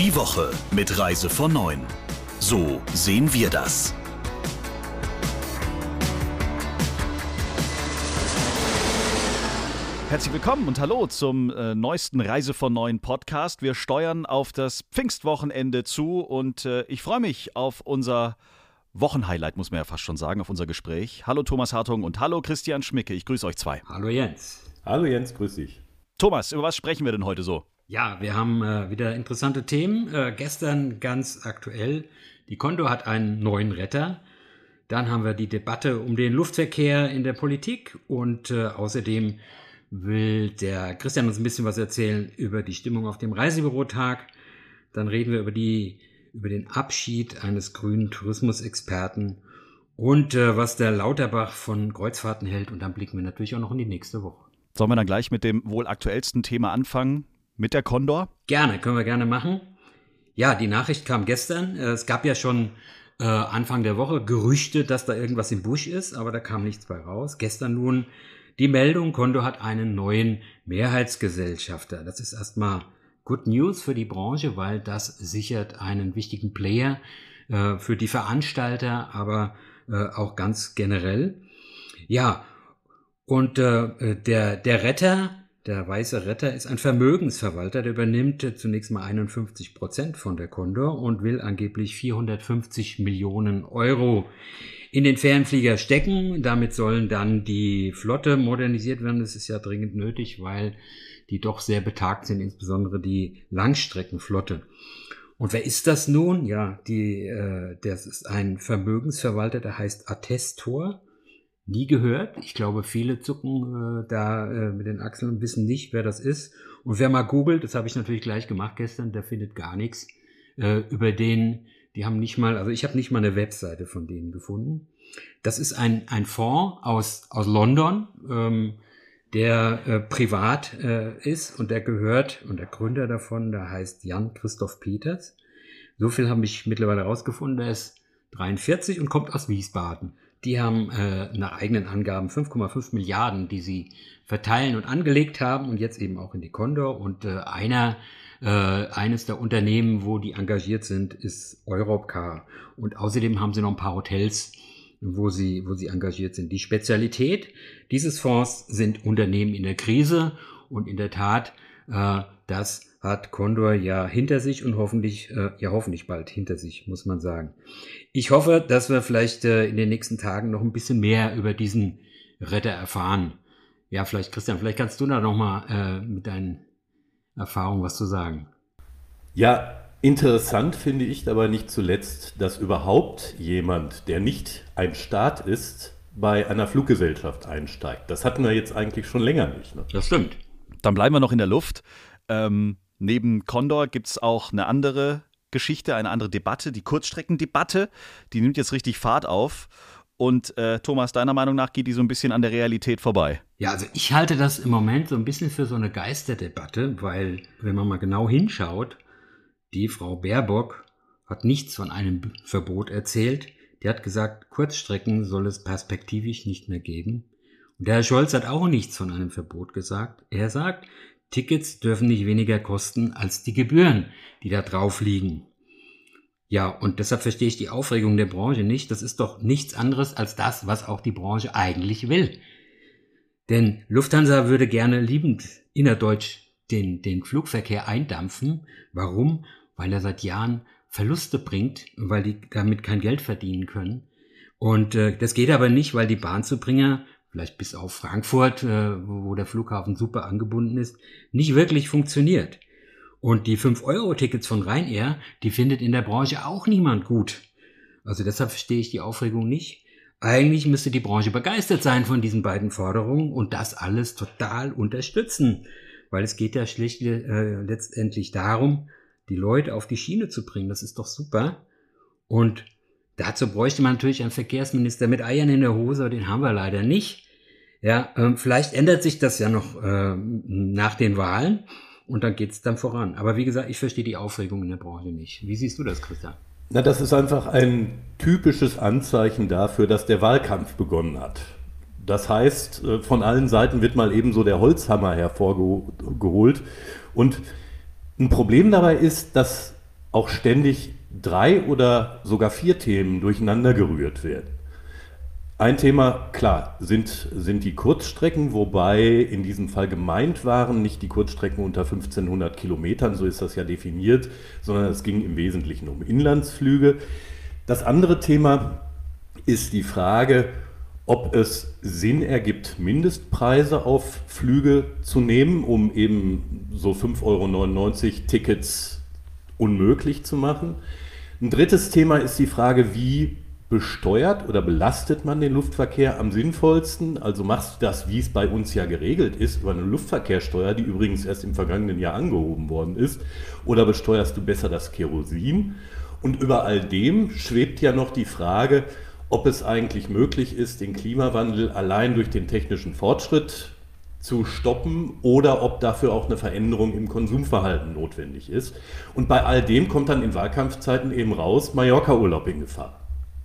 Die Woche mit Reise von 9. So sehen wir das. Herzlich willkommen und hallo zum äh, neuesten Reise von neuen Podcast. Wir steuern auf das Pfingstwochenende zu und äh, ich freue mich auf unser Wochenhighlight, muss man ja fast schon sagen, auf unser Gespräch. Hallo Thomas Hartung und hallo Christian Schmicke. Ich grüße euch zwei. Hallo Jens. Hallo Jens, grüß dich. Thomas, über was sprechen wir denn heute so? Ja, wir haben äh, wieder interessante Themen. Äh, gestern ganz aktuell. Die Kondo hat einen neuen Retter. Dann haben wir die Debatte um den Luftverkehr in der Politik und äh, außerdem will der Christian uns ein bisschen was erzählen über die Stimmung auf dem Reisebürotag. Dann reden wir über die, über den Abschied eines grünen Tourismusexperten und äh, was der Lauterbach von Kreuzfahrten hält. Und dann blicken wir natürlich auch noch in die nächste Woche. Sollen wir dann gleich mit dem wohl aktuellsten Thema anfangen? Mit der Condor? Gerne, können wir gerne machen. Ja, die Nachricht kam gestern. Äh, es gab ja schon äh, Anfang der Woche Gerüchte, dass da irgendwas im Busch ist, aber da kam nichts bei raus. Gestern nun die Meldung, Kondo hat einen neuen Mehrheitsgesellschafter. Das ist erstmal Good News für die Branche, weil das sichert einen wichtigen Player äh, für die Veranstalter, aber äh, auch ganz generell. Ja, und äh, der, der Retter, der weiße Retter, ist ein Vermögensverwalter, der übernimmt zunächst mal 51 Prozent von der Condor und will angeblich 450 Millionen Euro in den Fernflieger stecken. Damit sollen dann die Flotte modernisiert werden. Das ist ja dringend nötig, weil die doch sehr betagt sind, insbesondere die Langstreckenflotte. Und wer ist das nun? Ja, die, äh, das ist ein Vermögensverwalter, der heißt Attestor. Nie gehört. Ich glaube, viele zucken äh, da äh, mit den Achseln und wissen nicht, wer das ist. Und wer mal googelt, das habe ich natürlich gleich gemacht gestern, der findet gar nichts äh, über den die haben nicht mal, also ich habe nicht mal eine Webseite von denen gefunden. Das ist ein, ein Fonds aus, aus London, ähm, der äh, privat äh, ist und der gehört, und der Gründer davon, der heißt Jan Christoph Peters. So viel habe ich mittlerweile herausgefunden. Der ist 43 und kommt aus Wiesbaden. Die haben äh, nach eigenen Angaben 5,5 Milliarden, die sie verteilen und angelegt haben und jetzt eben auch in die Condor. Und äh, einer äh, eines der Unternehmen, wo die engagiert sind, ist Europcar. Und außerdem haben sie noch ein paar Hotels, wo sie, wo sie engagiert sind. Die Spezialität dieses Fonds sind Unternehmen in der Krise. Und in der Tat, äh, das hat Condor ja hinter sich und hoffentlich, äh, ja hoffentlich bald hinter sich, muss man sagen. Ich hoffe, dass wir vielleicht äh, in den nächsten Tagen noch ein bisschen mehr über diesen Retter erfahren. Ja, vielleicht, Christian, vielleicht kannst du da nochmal äh, mit deinen Erfahrung was zu sagen. Ja, interessant finde ich aber nicht zuletzt, dass überhaupt jemand, der nicht ein Staat ist, bei einer Fluggesellschaft einsteigt. Das hatten wir jetzt eigentlich schon länger nicht. Ne? Das stimmt. Dann bleiben wir noch in der Luft. Ähm, neben Condor gibt es auch eine andere Geschichte, eine andere Debatte, die Kurzstreckendebatte. Die nimmt jetzt richtig Fahrt auf. Und äh, Thomas, deiner Meinung nach geht die so ein bisschen an der Realität vorbei? Ja, also ich halte das im Moment so ein bisschen für so eine Geisterdebatte, weil, wenn man mal genau hinschaut, die Frau Baerbock hat nichts von einem Verbot erzählt. Die hat gesagt, Kurzstrecken soll es perspektivisch nicht mehr geben. Und der Herr Scholz hat auch nichts von einem Verbot gesagt. Er sagt, Tickets dürfen nicht weniger kosten als die Gebühren, die da drauf liegen. Ja, und deshalb verstehe ich die Aufregung der Branche nicht. Das ist doch nichts anderes als das, was auch die Branche eigentlich will. Denn Lufthansa würde gerne liebend innerdeutsch den, den Flugverkehr eindampfen. Warum? Weil er seit Jahren Verluste bringt, weil die damit kein Geld verdienen können. Und äh, das geht aber nicht, weil die Bahnzubringer, vielleicht bis auf Frankfurt, äh, wo der Flughafen super angebunden ist, nicht wirklich funktioniert. Und die 5-Euro-Tickets von Ryanair, die findet in der Branche auch niemand gut. Also deshalb verstehe ich die Aufregung nicht. Eigentlich müsste die Branche begeistert sein von diesen beiden Forderungen und das alles total unterstützen. Weil es geht ja schlicht äh, letztendlich darum, die Leute auf die Schiene zu bringen. Das ist doch super. Und dazu bräuchte man natürlich einen Verkehrsminister mit Eiern in der Hose, aber den haben wir leider nicht. Ja, ähm, vielleicht ändert sich das ja noch äh, nach den Wahlen. Und dann geht es dann voran. Aber wie gesagt, ich verstehe die Aufregung in der Branche nicht. Wie siehst du das, Christian? Na, das ist einfach ein typisches Anzeichen dafür, dass der Wahlkampf begonnen hat. Das heißt, äh, von allen Seiten wird mal eben so der Holzhammer hervorgeholt. Und ein Problem dabei ist, dass auch ständig drei oder sogar vier Themen durcheinander gerührt werden. Ein Thema, klar, sind, sind die Kurzstrecken, wobei in diesem Fall gemeint waren nicht die Kurzstrecken unter 1500 Kilometern, so ist das ja definiert, sondern es ging im Wesentlichen um Inlandsflüge. Das andere Thema ist die Frage, ob es Sinn ergibt, Mindestpreise auf Flüge zu nehmen, um eben so 5,99 Euro Tickets unmöglich zu machen. Ein drittes Thema ist die Frage, wie besteuert oder belastet man den Luftverkehr am sinnvollsten? Also machst du das, wie es bei uns ja geregelt ist, über eine Luftverkehrssteuer, die übrigens erst im vergangenen Jahr angehoben worden ist, oder besteuerst du besser das Kerosin? Und über all dem schwebt ja noch die Frage, ob es eigentlich möglich ist, den Klimawandel allein durch den technischen Fortschritt zu stoppen oder ob dafür auch eine Veränderung im Konsumverhalten notwendig ist. Und bei all dem kommt dann in Wahlkampfzeiten eben raus, Mallorca-Urlaub in Gefahr.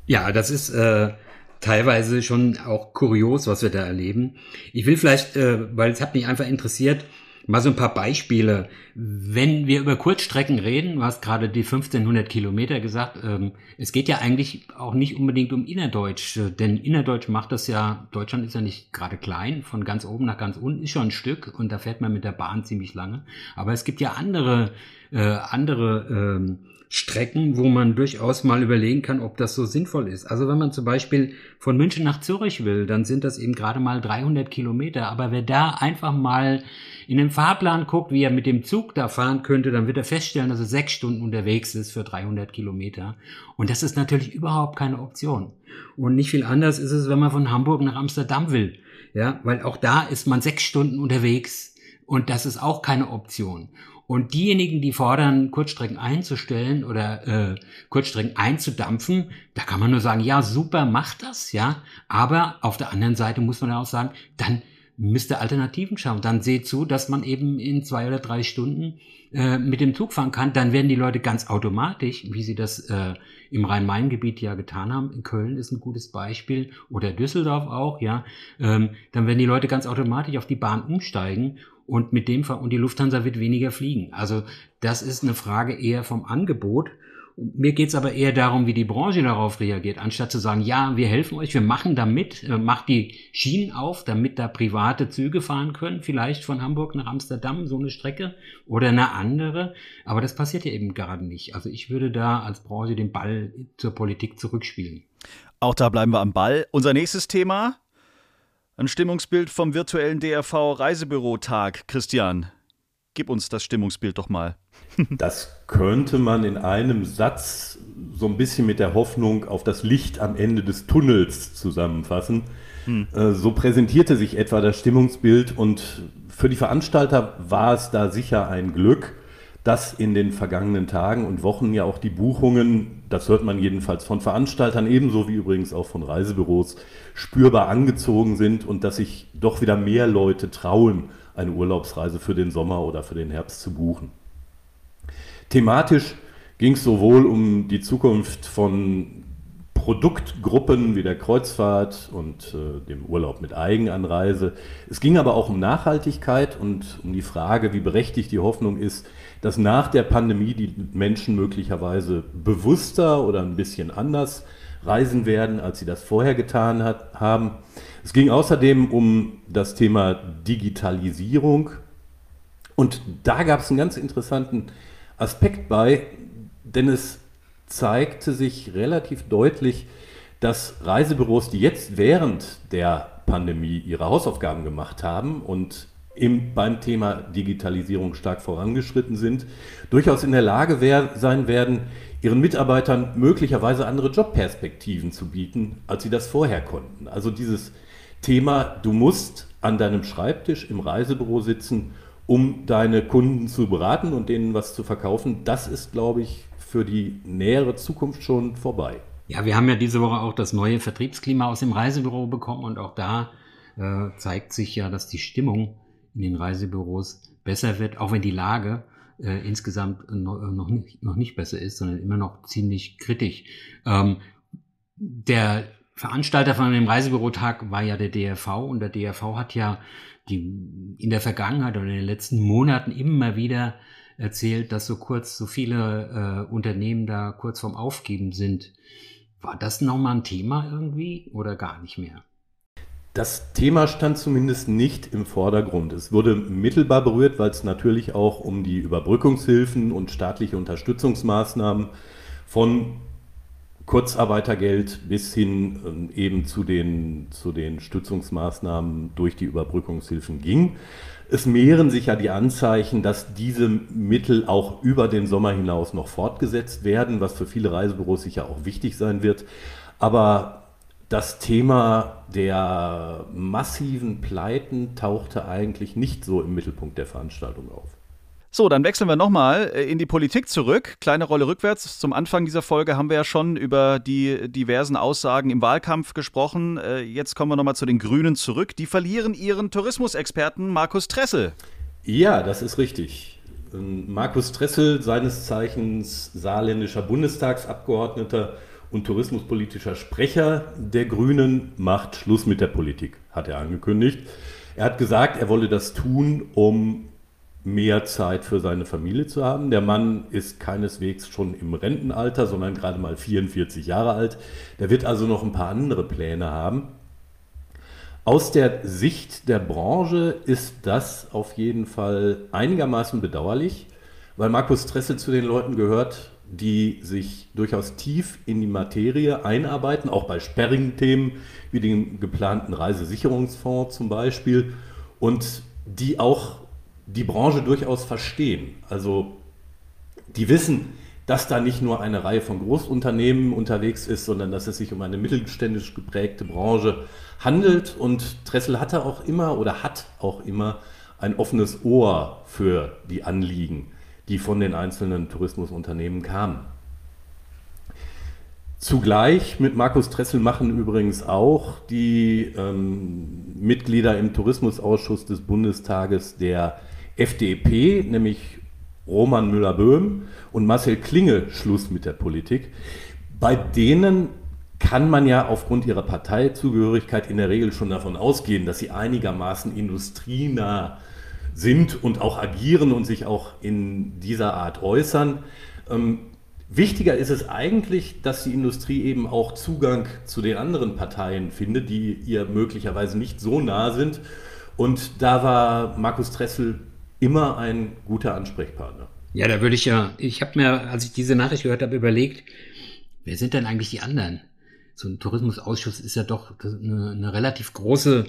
Ja, das ist äh, teilweise schon auch kurios, was wir da erleben. Ich will vielleicht, äh, weil es hat mich einfach interessiert, Mal so ein paar Beispiele. Wenn wir über Kurzstrecken reden, du hast gerade die 1500 Kilometer gesagt, ähm, es geht ja eigentlich auch nicht unbedingt um Innerdeutsch, denn Innerdeutsch macht das ja, Deutschland ist ja nicht gerade klein, von ganz oben nach ganz unten ist schon ein Stück und da fährt man mit der Bahn ziemlich lange. Aber es gibt ja andere, äh, andere ähm, Strecken, wo man durchaus mal überlegen kann, ob das so sinnvoll ist. Also wenn man zum Beispiel von München nach Zürich will, dann sind das eben gerade mal 300 Kilometer. Aber wer da einfach mal in den Fahrplan guckt, wie er mit dem Zug da fahren könnte, dann wird er feststellen, dass er sechs Stunden unterwegs ist für 300 Kilometer. Und das ist natürlich überhaupt keine Option. Und nicht viel anders ist es, wenn man von Hamburg nach Amsterdam will. Ja, weil auch da ist man sechs Stunden unterwegs. Und das ist auch keine Option. Und diejenigen, die fordern, Kurzstrecken einzustellen oder äh, Kurzstrecken einzudampfen, da kann man nur sagen, ja, super, macht das, ja. Aber auf der anderen Seite muss man auch sagen, dann müsst ihr Alternativen schauen. Dann seht zu, dass man eben in zwei oder drei Stunden äh, mit dem Zug fahren kann. Dann werden die Leute ganz automatisch, wie sie das äh, im Rhein-Main-Gebiet ja getan haben, in Köln ist ein gutes Beispiel oder Düsseldorf auch, ja, ähm, dann werden die Leute ganz automatisch auf die Bahn umsteigen und mit dem und die Lufthansa wird weniger fliegen. Also das ist eine Frage eher vom Angebot. Mir geht's aber eher darum, wie die Branche darauf reagiert, anstatt zu sagen, ja, wir helfen euch, wir machen damit, äh, macht die Schienen auf, damit da private Züge fahren können, vielleicht von Hamburg nach Amsterdam, so eine Strecke oder eine andere. Aber das passiert ja eben gerade nicht. Also ich würde da als Branche den Ball zur Politik zurückspielen. Auch da bleiben wir am Ball. Unser nächstes Thema, ein Stimmungsbild vom virtuellen DRV Reisebürotag. Christian, gib uns das Stimmungsbild doch mal. Das könnte man in einem Satz so ein bisschen mit der Hoffnung auf das Licht am Ende des Tunnels zusammenfassen. Hm. Äh, so präsentierte sich etwa das Stimmungsbild und für die Veranstalter war es da sicher ein Glück, dass in den vergangenen Tagen und Wochen ja auch die Buchungen, das hört man jedenfalls von Veranstaltern ebenso wie übrigens auch von Reisebüros, spürbar angezogen sind und dass sich doch wieder mehr Leute trauen, eine Urlaubsreise für den Sommer oder für den Herbst zu buchen. Thematisch ging es sowohl um die Zukunft von Produktgruppen wie der Kreuzfahrt und äh, dem Urlaub mit Eigenanreise. Es ging aber auch um Nachhaltigkeit und um die Frage, wie berechtigt die Hoffnung ist, dass nach der Pandemie die Menschen möglicherweise bewusster oder ein bisschen anders reisen werden, als sie das vorher getan hat, haben. Es ging außerdem um das Thema Digitalisierung und da gab es einen ganz interessanten Aspekt bei, denn es zeigte sich relativ deutlich, dass Reisebüros, die jetzt während der Pandemie ihre Hausaufgaben gemacht haben und im, beim Thema Digitalisierung stark vorangeschritten sind, durchaus in der Lage wär, sein werden, ihren Mitarbeitern möglicherweise andere Jobperspektiven zu bieten, als sie das vorher konnten. Also dieses Thema, du musst an deinem Schreibtisch im Reisebüro sitzen, um deine Kunden zu beraten und denen was zu verkaufen, das ist, glaube ich, für die nähere Zukunft schon vorbei. Ja, wir haben ja diese Woche auch das neue Vertriebsklima aus dem Reisebüro bekommen und auch da äh, zeigt sich ja, dass die Stimmung in den Reisebüros besser wird, auch wenn die Lage äh, insgesamt noch, noch, nicht, noch nicht besser ist, sondern immer noch ziemlich kritisch. Ähm, der Veranstalter von dem Reisebürotag war ja der DRV und der DRV hat ja die, in der Vergangenheit oder in den letzten Monaten immer wieder erzählt, dass so kurz so viele äh, Unternehmen da kurz vorm Aufgeben sind. War das nochmal ein Thema irgendwie oder gar nicht mehr? Das Thema stand zumindest nicht im Vordergrund. Es wurde mittelbar berührt, weil es natürlich auch um die Überbrückungshilfen und staatliche Unterstützungsmaßnahmen von Kurzarbeitergeld bis hin ähm, eben zu den, zu den Stützungsmaßnahmen durch die Überbrückungshilfen ging. Es mehren sich ja die Anzeichen, dass diese Mittel auch über den Sommer hinaus noch fortgesetzt werden, was für viele Reisebüros sicher auch wichtig sein wird. Aber das Thema der massiven Pleiten tauchte eigentlich nicht so im Mittelpunkt der Veranstaltung auf. So, dann wechseln wir nochmal äh, in die Politik zurück. Kleine Rolle rückwärts. Zum Anfang dieser Folge haben wir ja schon über die diversen Aussagen im Wahlkampf gesprochen. Äh, jetzt kommen wir nochmal zu den Grünen zurück. Die verlieren ihren Tourismusexperten Markus Tressel. Ja, das ist richtig. Ähm, Markus Tressel, seines Zeichens saarländischer Bundestagsabgeordneter und tourismuspolitischer Sprecher der Grünen, macht Schluss mit der Politik, hat er angekündigt. Er hat gesagt, er wolle das tun, um mehr Zeit für seine Familie zu haben. Der Mann ist keineswegs schon im Rentenalter, sondern gerade mal 44 Jahre alt. Der wird also noch ein paar andere Pläne haben. Aus der Sicht der Branche ist das auf jeden Fall einigermaßen bedauerlich, weil Markus Tressel zu den Leuten gehört, die sich durchaus tief in die Materie einarbeiten, auch bei sperrigen Themen wie dem geplanten Reisesicherungsfonds zum Beispiel, und die auch die Branche durchaus verstehen. Also die wissen, dass da nicht nur eine Reihe von Großunternehmen unterwegs ist, sondern dass es sich um eine mittelständisch geprägte Branche handelt. Und Tressel hatte auch immer oder hat auch immer ein offenes Ohr für die Anliegen, die von den einzelnen Tourismusunternehmen kamen. Zugleich mit Markus Tressel machen übrigens auch die ähm, Mitglieder im Tourismusausschuss des Bundestages der FDP, nämlich Roman Müller-Böhm und Marcel Klinge Schluss mit der Politik. Bei denen kann man ja aufgrund ihrer Parteizugehörigkeit in der Regel schon davon ausgehen, dass sie einigermaßen industrienah sind und auch agieren und sich auch in dieser Art äußern. Ähm, wichtiger ist es eigentlich, dass die Industrie eben auch Zugang zu den anderen Parteien findet, die ihr möglicherweise nicht so nah sind. Und da war Markus Tressel immer ein guter Ansprechpartner. Ja, da würde ich ja, ich habe mir, als ich diese Nachricht gehört habe, überlegt, wer sind denn eigentlich die anderen? So ein Tourismusausschuss ist ja doch eine, eine relativ große,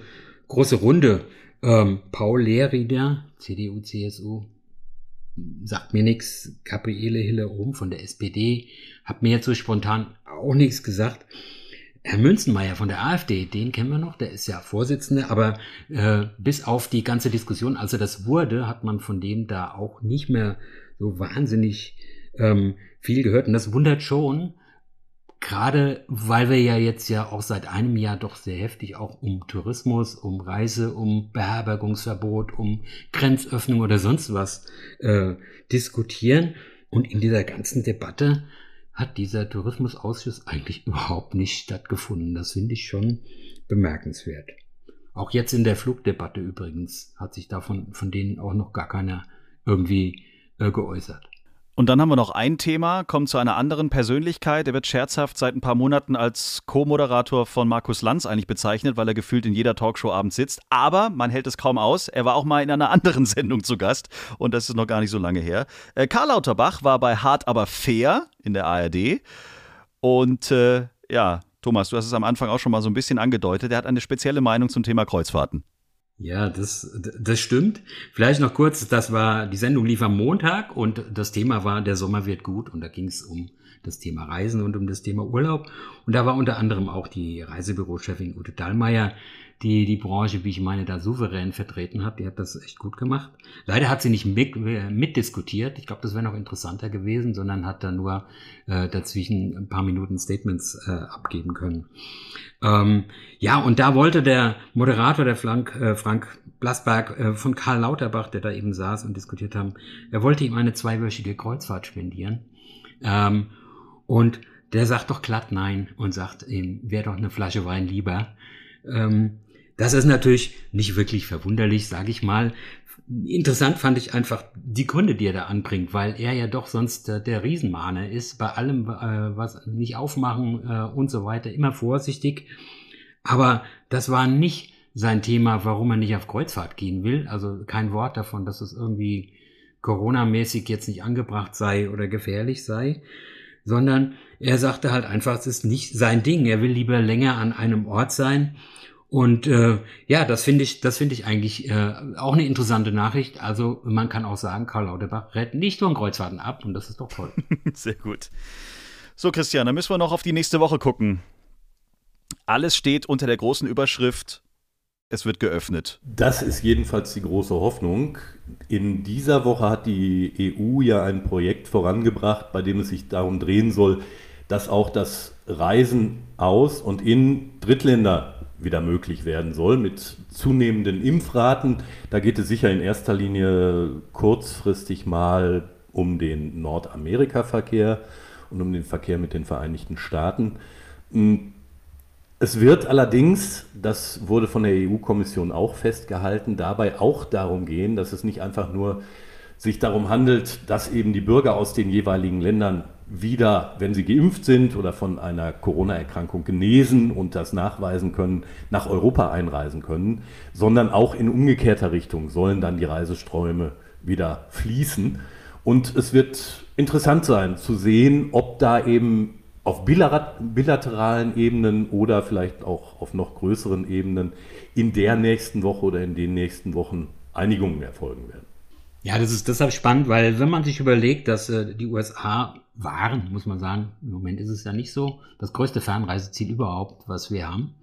große Runde. Ähm, Paul Lehrrieder, CDU, CSU, sagt mir nichts. Gabriele Hille oben von der SPD, hat mir jetzt so spontan auch nichts gesagt. Herr Münzenmeier von der AfD, den kennen wir noch, der ist ja Vorsitzender, aber äh, bis auf die ganze Diskussion, als er das wurde, hat man von dem da auch nicht mehr so wahnsinnig ähm, viel gehört. Und das wundert schon, gerade weil wir ja jetzt ja auch seit einem Jahr doch sehr heftig auch um Tourismus, um Reise, um Beherbergungsverbot, um Grenzöffnung oder sonst was äh, diskutieren. Und in dieser ganzen Debatte hat dieser Tourismusausschuss eigentlich überhaupt nicht stattgefunden. Das finde ich schon bemerkenswert. Auch jetzt in der Flugdebatte übrigens hat sich davon von denen auch noch gar keiner irgendwie äh, geäußert. Und dann haben wir noch ein Thema, kommt zu einer anderen Persönlichkeit. Er wird scherzhaft seit ein paar Monaten als Co-Moderator von Markus Lanz eigentlich bezeichnet, weil er gefühlt in jeder Talkshow abends sitzt. Aber man hält es kaum aus. Er war auch mal in einer anderen Sendung zu Gast und das ist noch gar nicht so lange her. Äh, Karl Lauterbach war bei Hart aber fair in der ARD. Und äh, ja, Thomas, du hast es am Anfang auch schon mal so ein bisschen angedeutet. Er hat eine spezielle Meinung zum Thema Kreuzfahrten. Ja, das, das stimmt. Vielleicht noch kurz, das war, die Sendung lief am Montag und das Thema war, der Sommer wird gut und da ging es um das Thema Reisen und um das Thema Urlaub. Und da war unter anderem auch die Reisebürochefin Ute Dallmeier die die Branche, wie ich meine, da souverän vertreten hat. Die hat das echt gut gemacht. Leider hat sie nicht mit, äh, mitdiskutiert. Ich glaube, das wäre noch interessanter gewesen, sondern hat da nur äh, dazwischen ein paar Minuten Statements äh, abgeben können. Ähm, ja, und da wollte der Moderator, der Frank, äh, Frank Blasberg äh, von Karl Lauterbach, der da eben saß und diskutiert haben, er wollte ihm eine zweiwöchige Kreuzfahrt spendieren. Ähm, und der sagt doch glatt nein und sagt ihm, wäre doch eine Flasche Wein lieber. Ähm, das ist natürlich nicht wirklich verwunderlich, sage ich mal. interessant fand ich einfach die Gründe, die er da anbringt, weil er ja doch sonst äh, der Riesenmahner ist, bei allem, äh, was nicht aufmachen äh, und so weiter, immer vorsichtig. Aber das war nicht sein Thema, warum er nicht auf Kreuzfahrt gehen will. Also kein Wort davon, dass es irgendwie Corona-mäßig jetzt nicht angebracht sei oder gefährlich sei, sondern er sagte halt einfach, es ist nicht sein Ding. Er will lieber länger an einem Ort sein und äh, ja, das finde ich, das finde ich eigentlich äh, auch eine interessante Nachricht. Also man kann auch sagen, Karl Lauterbach rät nicht nur Kreuzfahrten ab und das ist doch toll. Sehr gut. So, Christian, dann müssen wir noch auf die nächste Woche gucken. Alles steht unter der großen Überschrift es wird geöffnet. Das ist jedenfalls die große Hoffnung. In dieser Woche hat die EU ja ein Projekt vorangebracht, bei dem es sich darum drehen soll, dass auch das Reisen aus und in Drittländer wieder möglich werden soll mit zunehmenden Impfraten. Da geht es sicher in erster Linie kurzfristig mal um den Nordamerika-Verkehr und um den Verkehr mit den Vereinigten Staaten. Hm, es wird allerdings, das wurde von der EU-Kommission auch festgehalten, dabei auch darum gehen, dass es nicht einfach nur sich darum handelt, dass eben die Bürger aus den jeweiligen Ländern wieder, wenn sie geimpft sind oder von einer Corona-Erkrankung genesen und das nachweisen können, nach Europa einreisen können, sondern auch in umgekehrter Richtung sollen dann die Reiseströme wieder fließen. Und es wird interessant sein zu sehen, ob da eben auf bilateralen Ebenen oder vielleicht auch auf noch größeren Ebenen in der nächsten Woche oder in den nächsten Wochen Einigungen erfolgen werden. Ja, das ist deshalb spannend, weil wenn man sich überlegt, dass äh, die USA waren, muss man sagen, im Moment ist es ja nicht so, das größte Fernreiseziel überhaupt, was wir haben,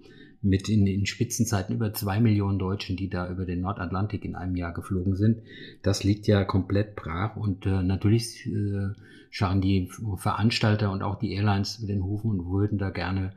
mit in, in Spitzenzeiten über zwei Millionen Deutschen, die da über den Nordatlantik in einem Jahr geflogen sind, das liegt ja komplett brach und äh, natürlich äh, schauen die Veranstalter und auch die Airlines mit den Hufen und würden da gerne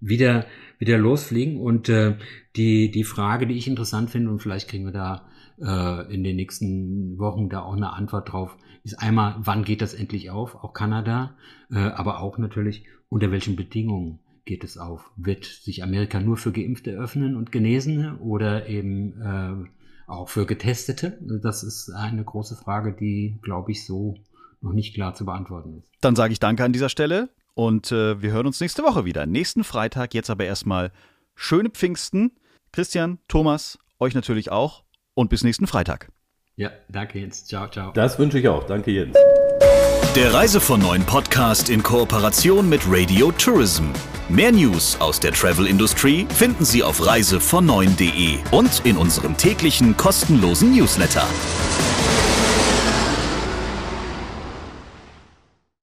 wieder, wieder losfliegen. Und äh, die, die Frage, die ich interessant finde, und vielleicht kriegen wir da äh, in den nächsten Wochen da auch eine Antwort drauf, ist einmal, wann geht das endlich auf, auch Kanada, äh, aber auch natürlich, unter welchen Bedingungen geht es auf? Wird sich Amerika nur für Geimpfte öffnen und Genesene oder eben äh, auch für Getestete? Das ist eine große Frage, die, glaube ich, so noch nicht klar zu beantworten ist. Dann sage ich Danke an dieser Stelle und äh, wir hören uns nächste Woche wieder. Nächsten Freitag, jetzt aber erstmal schöne Pfingsten. Christian, Thomas, euch natürlich auch und bis nächsten Freitag. Ja, danke Jens. Ciao, ciao. Das wünsche ich auch. Danke Jens. Der Reise von neuen Podcast in Kooperation mit Radio Tourism. Mehr News aus der Travel Industry finden Sie auf reisevon und in unserem täglichen kostenlosen Newsletter.